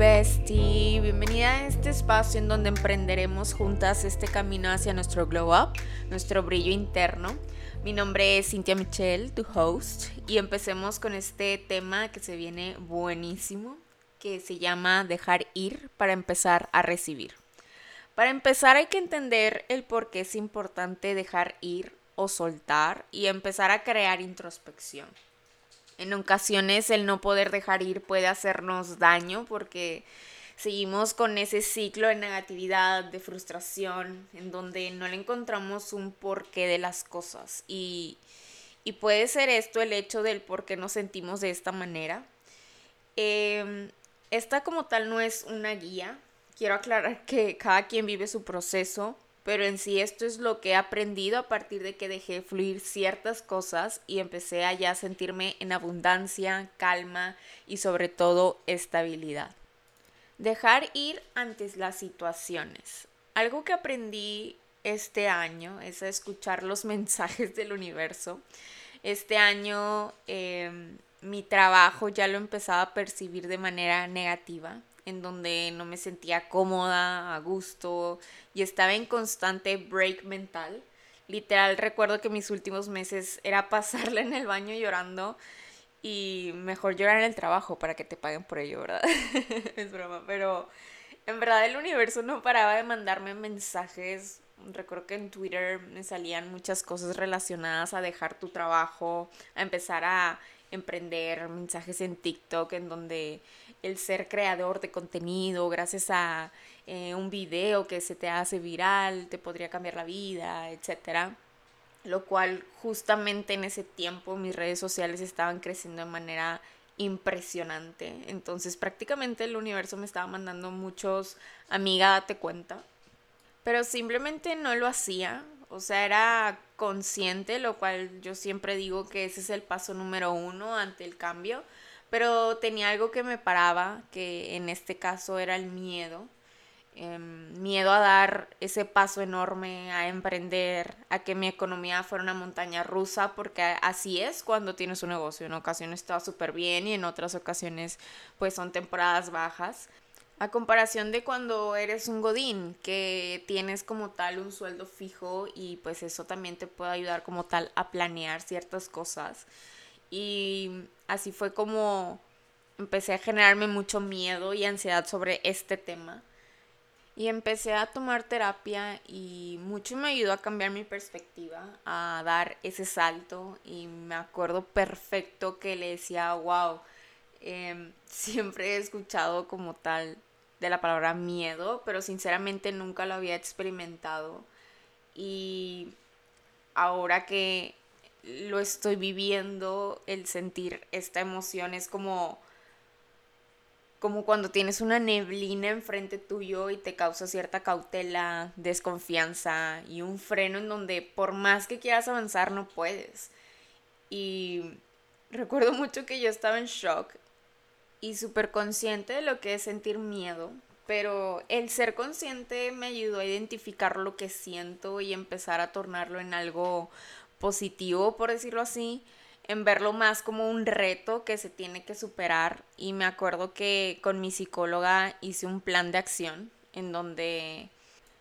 bestie, bienvenida a este espacio en donde emprenderemos juntas este camino hacia nuestro glow up, nuestro brillo interno. Mi nombre es Cintia Michelle, tu host, y empecemos con este tema que se viene buenísimo, que se llama dejar ir para empezar a recibir. Para empezar hay que entender el por qué es importante dejar ir o soltar y empezar a crear introspección. En ocasiones el no poder dejar ir puede hacernos daño porque seguimos con ese ciclo de negatividad, de frustración, en donde no le encontramos un porqué de las cosas. Y, puede ser esto el hecho del por qué nos sentimos de esta manera. Em, esta como tal no es una guía. Quiero aclarar que cada quien vive su proceso pero en sí esto es lo que he aprendido a partir de que dejé fluir ciertas cosas y empecé a ya sentirme en abundancia, calma y sobre todo estabilidad. Dejar ir ante las situaciones. Algo que aprendí este año es a escuchar los mensajes del universo. Este año em, mi trabajo ya lo empezaba a percibir de manera negativa en donde no me sentía cómoda, a gusto y estaba en constante break mental. Literal recuerdo que mis últimos meses era pasarla en el baño llorando y mejor llorar en el trabajo para que te paguen por ello, ¿verdad? es broma, pero en verdad el universo no paraba de mandarme mensajes. Recuerdo que en Twitter me salían muchas cosas relacionadas a dejar tu trabajo, a empezar a emprender, mensajes en TikTok en donde el ser creador de contenido gracias a eh, un video que se te hace viral te podría cambiar la vida, etc. Lo cual justamente en ese tiempo mis redes sociales estaban creciendo de manera impresionante. Entonces prácticamente el universo me estaba mandando muchos, amiga, date cuenta. Pero simplemente no lo hacía. O sea, era consciente, lo cual yo siempre digo que ese es el paso número uno ante el cambio pero tenía algo que me paraba, que en este caso era el miedo. Em, miedo a dar ese paso enorme, a emprender, a que mi economía fuera una montaña rusa, porque así es cuando tienes un negocio. En ocasiones está súper bien y en otras ocasiones pues son temporadas bajas. A comparación de cuando eres un godín, que tienes como tal un sueldo fijo y pues eso también te puede ayudar como tal a planear ciertas cosas. Y así fue como empecé a generarme mucho miedo y ansiedad sobre este tema. Y empecé a tomar terapia y mucho me ayudó a cambiar mi perspectiva, a dar ese salto. Y me acuerdo perfecto que le decía, wow, em, siempre he escuchado como tal de la palabra miedo, pero sinceramente nunca lo había experimentado. Y ahora que lo estoy viviendo, el sentir esta emoción es como como cuando tienes una neblina enfrente tuyo y te causa cierta cautela, desconfianza y un freno en donde por más que quieras avanzar no puedes. Y recuerdo mucho que yo estaba en shock y súper consciente de lo que es sentir miedo, pero el ser consciente me ayudó a identificar lo que siento y empezar a tornarlo en algo positivo, por decirlo así, en verlo más como un reto que se tiene que superar. Y me acuerdo que con mi psicóloga hice un plan de acción en donde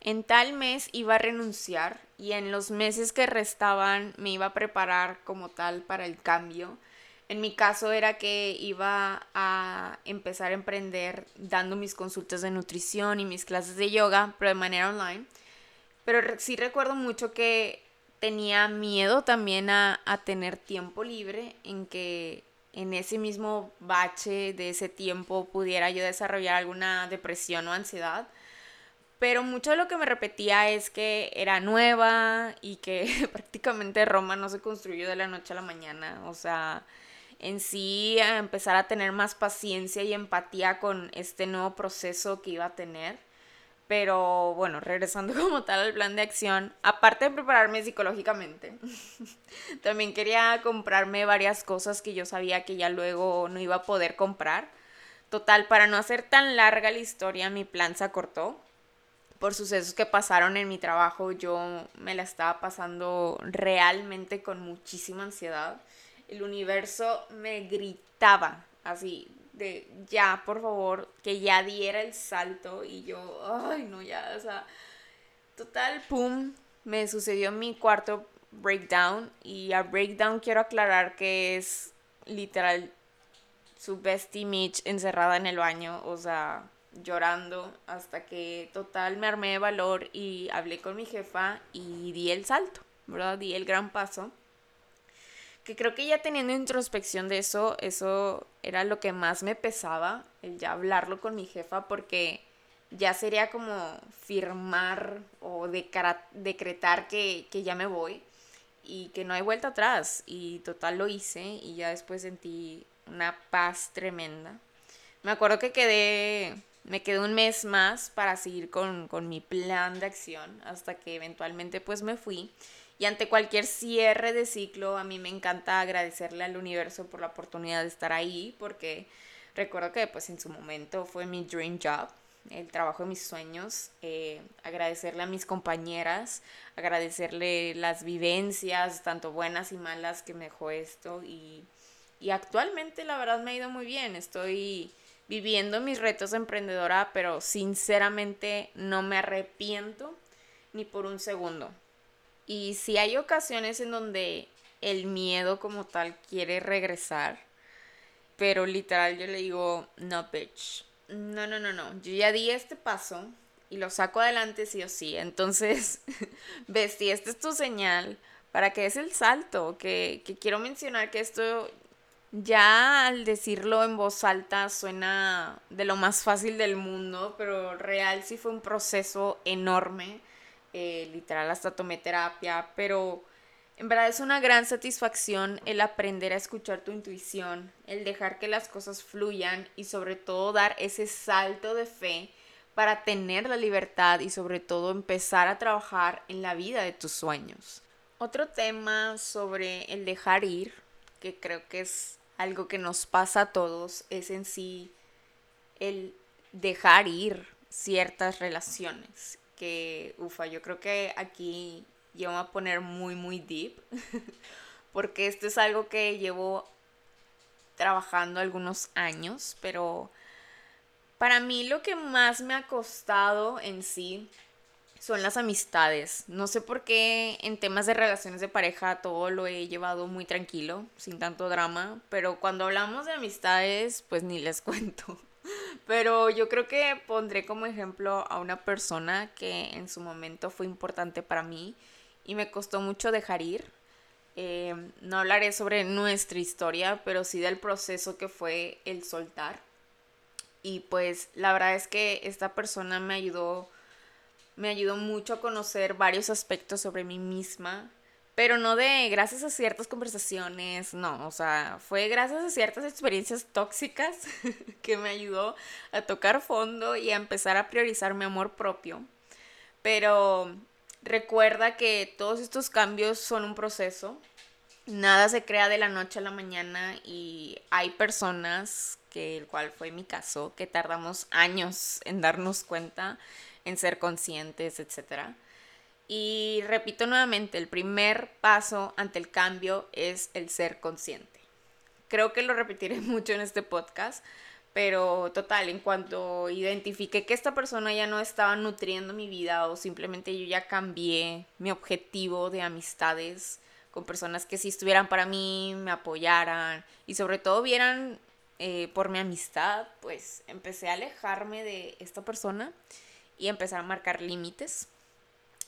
en tal mes iba a renunciar y en los meses que restaban me iba a preparar como tal para el cambio. En mi caso era que iba a empezar a emprender dando mis consultas de nutrición y mis clases de yoga, pero de manera online. Pero sí recuerdo mucho que tenía miedo también a, tener tiempo libre, en que en ese mismo bache de ese tiempo pudiera yo desarrollar alguna depresión o ansiedad. Pero mucho de lo que me repetía es que era nueva y que prácticamente Roma no se construyó de la noche a la mañana. O sea, en sí empezar a tener más paciencia y empatía con este nuevo proceso que iba a tener. Pero bueno, regresando como tal al plan de acción, aparte de prepararme psicológicamente, también quería comprarme varias cosas que yo sabía que ya luego no iba a poder comprar. Total, para no hacer tan larga la historia, mi plan se acortó. Por sucesos que pasaron en mi trabajo, yo me la estaba pasando realmente con muchísima ansiedad. El universo me gritaba así, de ya, por favor, que ya diera el salto y yo, ay, no, ya, o sea, total, pum, me sucedió mi cuarto breakdown y a breakdown quiero aclarar que es literal su best image encerrada en el baño, o sea, llorando hasta que total me armé de valor y hablé con mi jefa y di el salto, ¿verdad? Di el gran paso. Que creo que ya teniendo introspección de eso, eso era lo que más me pesaba, el ya hablarlo con mi jefa, porque ya sería como firmar o decretar que, que ya me voy y que no hay vuelta atrás. Y total lo hice y ya después sentí una paz tremenda. Me acuerdo que quedé me quedé un mes más para seguir con, mi plan de acción hasta que eventualmente pues me fui. Ante cualquier cierre de ciclo, a mí me encanta agradecerle al universo por la oportunidad de estar ahí, porque recuerdo que pues en su momento fue mi dream job, el trabajo de mis sueños, eh, agradecerle a mis compañeras, agradecerle las vivencias, tanto buenas y malas que me dejó esto. Y, y actualmente la verdad me ha ido muy bien, estoy viviendo mis retos de emprendedora, pero sinceramente no me arrepiento ni por un segundo. Y si hay ocasiones en donde el miedo como tal quiere regresar, pero literal yo le digo, no, bitch. No, no, no, no. Yo ya di este paso y lo saco adelante sí o sí. Entonces, Bestie, esta es tu señal para que es el salto, que, que quiero mencionar que esto ya al decirlo en voz alta suena de lo más fácil del mundo, pero real sí fue un proceso enorme. Eh, literal hasta tomé terapia, pero en verdad es una gran satisfacción el aprender a escuchar tu intuición, el dejar que las cosas fluyan y sobre todo dar ese salto de fe para tener la libertad y sobre todo empezar a trabajar en la vida de tus sueños. Otro tema sobre el dejar ir, que creo que es algo que nos pasa a todos es en sí el dejar ir ciertas relaciones. Que, ufa, yo creo que aquí yo me voy a poner muy, muy deep. porque esto es algo que llevo trabajando algunos años, pero para mí lo que más me ha costado en sí son las amistades. No sé por qué en temas de relaciones de pareja todo lo he llevado muy tranquilo, sin tanto drama, pero cuando hablamos de amistades, pues ni les cuento. Pero yo creo que pondré como ejemplo a una persona que en su momento fue importante para mí y me costó mucho dejar ir. Eh, no hablaré sobre nuestra historia, pero sí del proceso que fue el soltar. Y pues la verdad es que esta persona me ayudó me ayudó mucho a conocer varios aspectos sobre mí misma, pero no de gracias a ciertas conversaciones, no, o sea, fue gracias a ciertas experiencias tóxicas que me ayudó a tocar fondo y a empezar a priorizar mi amor propio. Pero recuerda que todos estos cambios son un proceso, nada se crea de la noche a la mañana y hay personas, que el cual fue mi caso, que tardamos años en darnos cuenta en ser conscientes, etc. Y repito nuevamente, el primer paso ante el cambio es el ser consciente. Creo que lo repetiré mucho en este podcast, pero total, en cuanto identifiqué que esta persona ya no estaba nutriendo mi vida o simplemente yo ya cambié mi objetivo de amistades con personas que sí estuvieran para mí, me apoyaran y sobre todo vieran eh, por mi amistad, pues empecé a alejarme de esta persona y empezar a marcar límites.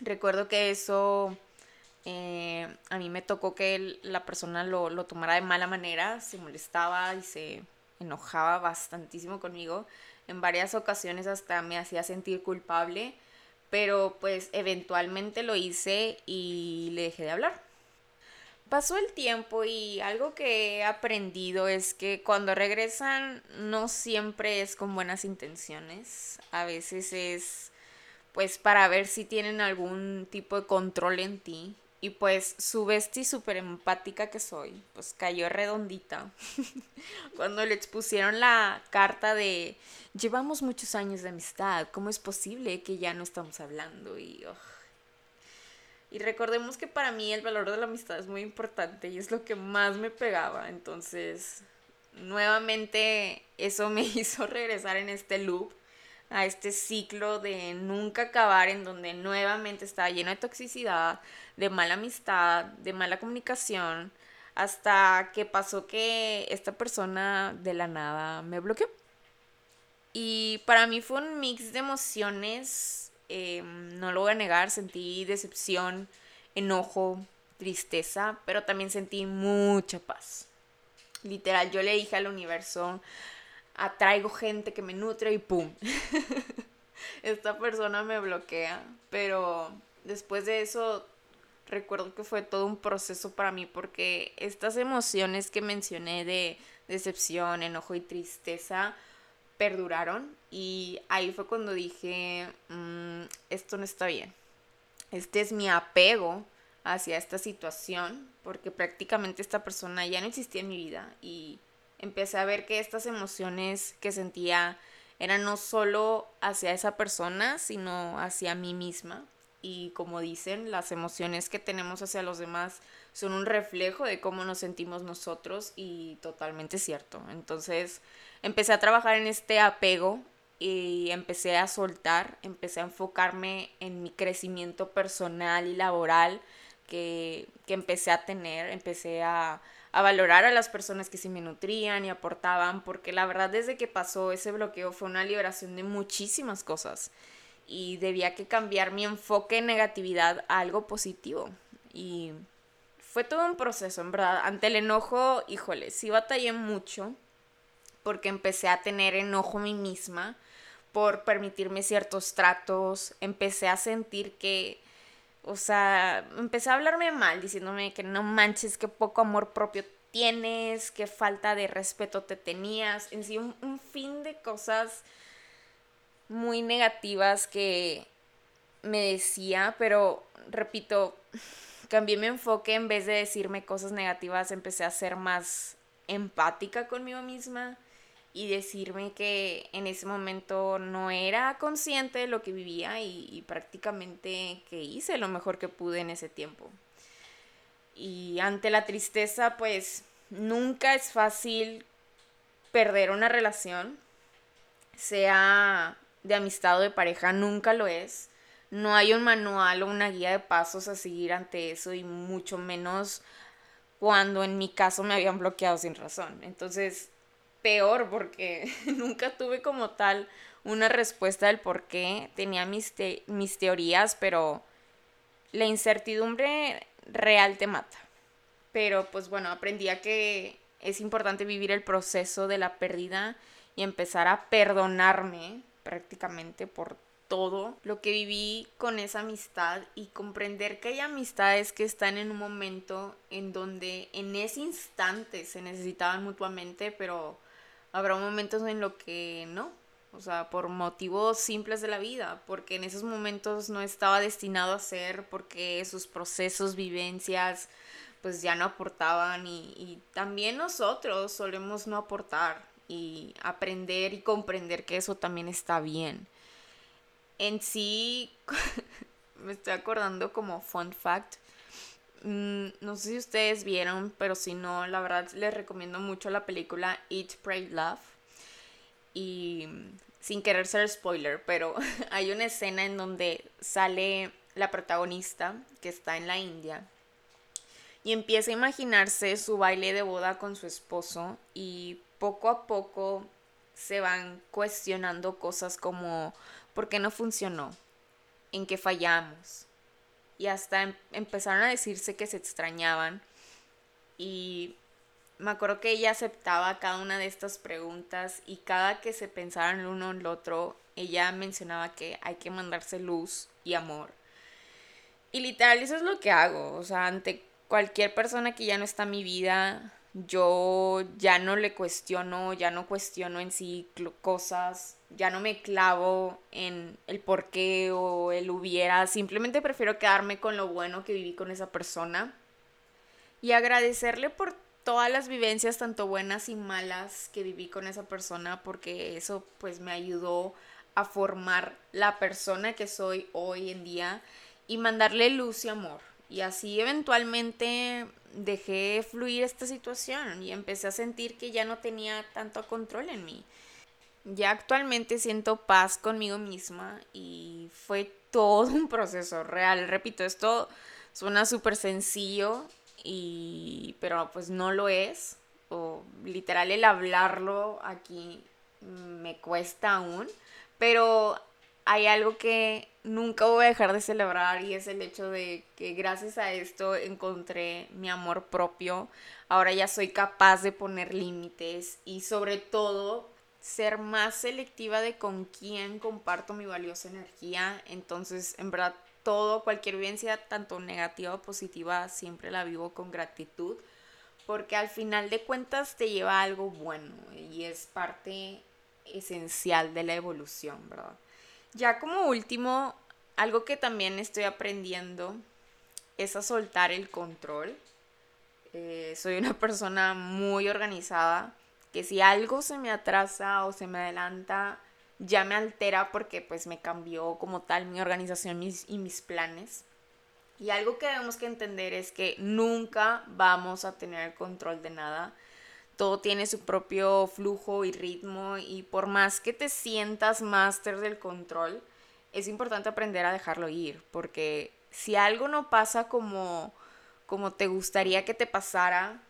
Recuerdo que eso eh, a mí me tocó que la persona lo, lo, tomara de mala manera, se molestaba y se enojaba bastantísimo conmigo. En varias ocasiones hasta me hacía sentir culpable, pero pues eventualmente lo hice y le dejé de hablar. Pasó el tiempo y algo que he aprendido es que cuando regresan no siempre es con buenas intenciones, a veces es pues para ver si tienen algún tipo de control en ti y pues su bestia súper empática que soy, pues cayó redondita. Cuando le expusieron la carta de llevamos muchos años de amistad, ¿cómo es posible que ya no estamos hablando? Y y recordemos que para mí el valor de la amistad es muy importante y es lo que más me pegaba. Entonces, nuevamente eso me hizo regresar en este loop, a este ciclo de nunca acabar en donde nuevamente estaba lleno de toxicidad, de mala amistad, de mala comunicación, hasta que pasó que esta persona de la nada me bloqueó. Y para mí fue un mix de emociones, em, no lo voy a negar, sentí decepción, enojo, tristeza, pero también sentí mucha paz. Literal, yo le dije al universo, atraigo gente que me nutre y ¡pum! Esta persona me bloquea, pero después de eso recuerdo que fue todo un proceso para mí porque estas emociones que mencioné de decepción, enojo y tristeza perduraron y ahí fue cuando dije, mm, esto no está bien. Este es mi apego hacia esta situación porque prácticamente esta persona ya no existía en mi vida y empecé a ver que estas emociones que sentía eran no solo hacia esa persona, sino hacia mí misma. Y como dicen, las emociones que tenemos hacia los demás son un reflejo de cómo nos sentimos nosotros y totalmente cierto. Entonces empecé a trabajar en este apego y empecé a soltar, empecé a enfocarme en mi crecimiento personal y laboral que, que empecé a tener, empecé a, a valorar a las personas que sí me nutrían y aportaban, porque la verdad desde que pasó ese bloqueo fue una liberación de muchísimas cosas y debía que cambiar mi enfoque en negatividad a algo positivo. Y fue todo un proceso, en verdad. Ante el enojo, híjole, sí batallé mucho porque empecé a tener enojo a mí misma por permitirme ciertos tratos, empecé a sentir que o sea, empecé a hablarme mal, diciéndome que no manches, que poco amor propio tienes, qué falta de respeto te tenías, en sí un, un fin de cosas muy negativas que me decía, pero repito, cambié mi enfoque en vez de decirme cosas negativas, empecé a ser más empática conmigo misma y decirme que en ese momento no era consciente de lo que vivía y, prácticamente que hice lo mejor que pude en ese tiempo. Y ante la tristeza, pues nunca es fácil perder una relación, sea de amistad o de pareja, nunca lo es. No hay un manual o una guía de pasos a seguir ante eso y mucho menos cuando en mi caso me habían bloqueado sin razón. Entonces, peor porque nunca tuve como tal una respuesta del por qué. Tenía mis, mis teorías, pero la incertidumbre real te mata. Pero pues bueno, aprendí a que es importante vivir el proceso de la pérdida y empezar a perdonarme prácticamente por todo lo que viví con esa amistad y comprender que hay amistades que están en un momento en donde en ese instante se necesitaban mutuamente, pero habrá momentos en lo que no, o sea, por motivos simples de la vida, porque en esos momentos no estaba destinado a ser, porque sus procesos, vivencias, pues ya no aportaban y, y también nosotros solemos no aportar y aprender y comprender que eso también está bien. En sí, me estoy acordando como fun fact, no sé si ustedes vieron, pero si no, la verdad les recomiendo mucho la película Eat, Pray, Love. Y sin querer ser spoiler, pero hay una escena en donde sale la protagonista que está en la India y empieza a imaginarse su baile de boda con su esposo y poco a poco se van cuestionando cosas como ¿por qué no funcionó? ¿En qué fallamos? Y hasta em, empezaron a decirse que se extrañaban. Y me acuerdo que ella aceptaba cada una de estas preguntas y cada que se pensaban el uno en el otro, ella mencionaba que hay que mandarse luz y amor. Y literal eso es lo que hago, o sea, ante cualquier persona que ya no está en mi vida, yo ya no le cuestiono, ya no cuestiono en sí cosas, ya no me clavo en el por qué o el hubiera, simplemente prefiero quedarme con lo bueno que viví con esa persona y agradecerle por todas las vivencias, tanto buenas y malas, que viví con esa persona, porque eso pues me ayudó a formar la persona que soy hoy en día y mandarle luz y amor. Y así eventualmente dejé fluir esta situación y empecé a sentir que ya no tenía tanto control en mí. Ya actualmente siento paz conmigo misma y fue todo un proceso real. Repito, esto suena súper sencillo, y, pero pues no lo es. O literal el hablarlo aquí me cuesta aún. Pero hay algo que nunca voy a dejar de celebrar y es el hecho de que gracias a esto encontré mi amor propio. Ahora ya soy capaz de poner límites y sobre todo ser más selectiva de con quién comparto mi valiosa energía. Entonces, en verdad, todo, cualquier vivencia, tanto negativa o positiva, siempre la vivo con gratitud. Porque al final de cuentas te lleva a algo bueno y es parte esencial de la evolución, ¿verdad? Ya como último, algo que también estoy aprendiendo es a soltar el control. Eh, soy una persona muy organizada, que si algo se me atrasa o se me adelanta, ya me altera porque pues me cambió como tal mi organización y mis planes. Y algo que debemos entender es que nunca vamos a tener control de nada todo tiene su propio flujo y ritmo y por más que te sientas máster del control, es importante aprender a dejarlo ir, porque si algo no pasa como, como te gustaría que te pasara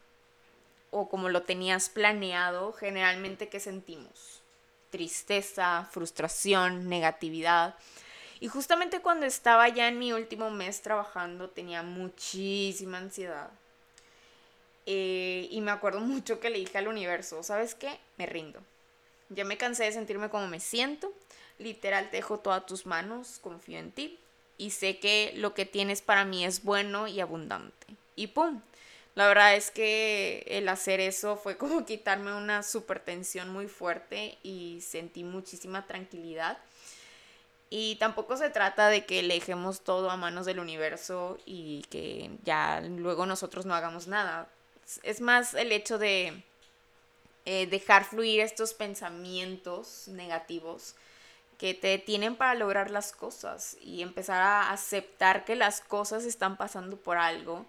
o como lo tenías planeado, generalmente ¿qué sentimos? Tristeza, frustración, negatividad. Y justamente cuando estaba ya en mi último mes trabajando tenía muchísima ansiedad eh, y me acuerdo mucho que le dije al universo, ¿sabes qué? Me rindo. Ya me cansé de sentirme como me siento. Literal, te dejo todas tus manos, confío en ti. Y sé que lo que tienes para mí es bueno y abundante. Y ¡pum! La verdad es que el hacer eso fue como quitarme una super tensión muy fuerte y sentí muchísima tranquilidad. Y tampoco se trata de que dejemos todo a manos del universo y que ya luego nosotros no hagamos nada es más el hecho de eh, dejar fluir estos pensamientos negativos que te tienen para lograr las cosas y empezar a aceptar que las cosas están pasando por algo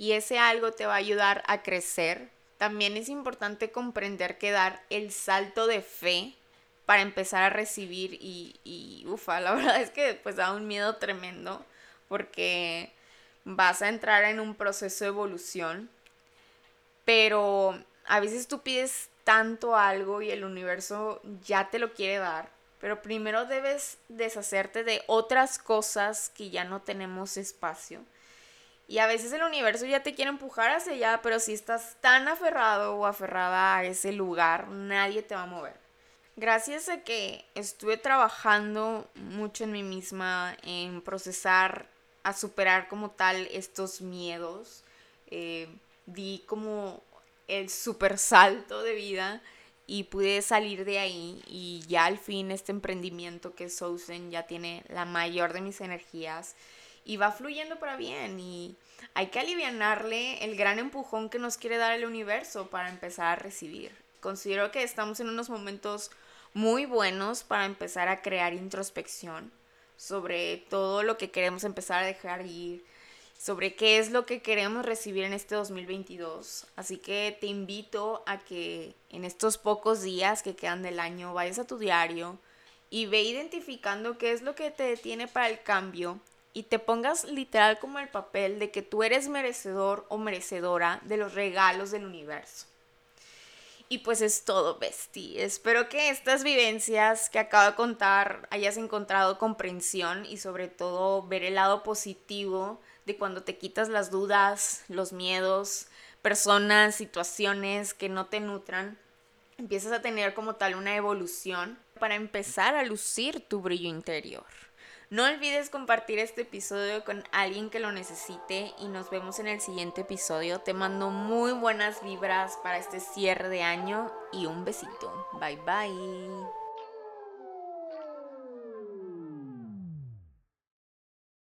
y ese algo te va a ayudar a crecer. También es importante comprender que dar el salto de fe para empezar a recibir y, y ufa, la verdad es que pues da un miedo tremendo porque vas a entrar en un proceso de evolución pero a veces tú pides tanto algo y el universo ya te lo quiere dar, pero primero debes deshacerte de otras cosas que ya no tenemos espacio. Y a veces el universo ya te quiere empujar hacia allá, pero si estás tan aferrado o aferrada a ese lugar, nadie te va a mover. Gracias a que estuve trabajando mucho en mí misma, en procesar, a superar como tal estos miedos, eh, di como el super salto de vida y pude salir de ahí y ya al fin este emprendimiento que es Sousen ya tiene la mayor de mis energías y va fluyendo para bien y hay que alivianarle el gran empujón que nos quiere dar el universo para empezar a recibir. Considero que estamos en unos momentos muy buenos para empezar a crear introspección sobre todo lo que queremos empezar a dejar ir, sobre qué es lo que queremos recibir en este 2022. Así que te invito a que en estos pocos días que quedan del año vayas a tu diario y ve identificando qué es lo que te detiene para el cambio y te pongas literal como el papel de que tú eres merecedor o merecedora de los regalos del universo. Y pues es todo, bestie. Espero que estas vivencias que acabo de contar hayas encontrado comprensión y sobre todo ver el lado positivo de cuando te quitas las dudas, los miedos, personas, situaciones que no te nutran, empiezas a tener como tal una evolución para empezar a lucir tu brillo interior. No olvides compartir este episodio con alguien que lo necesite y nos vemos en el siguiente episodio. Te mando muy buenas vibras para este cierre de año y un besito. Bye bye.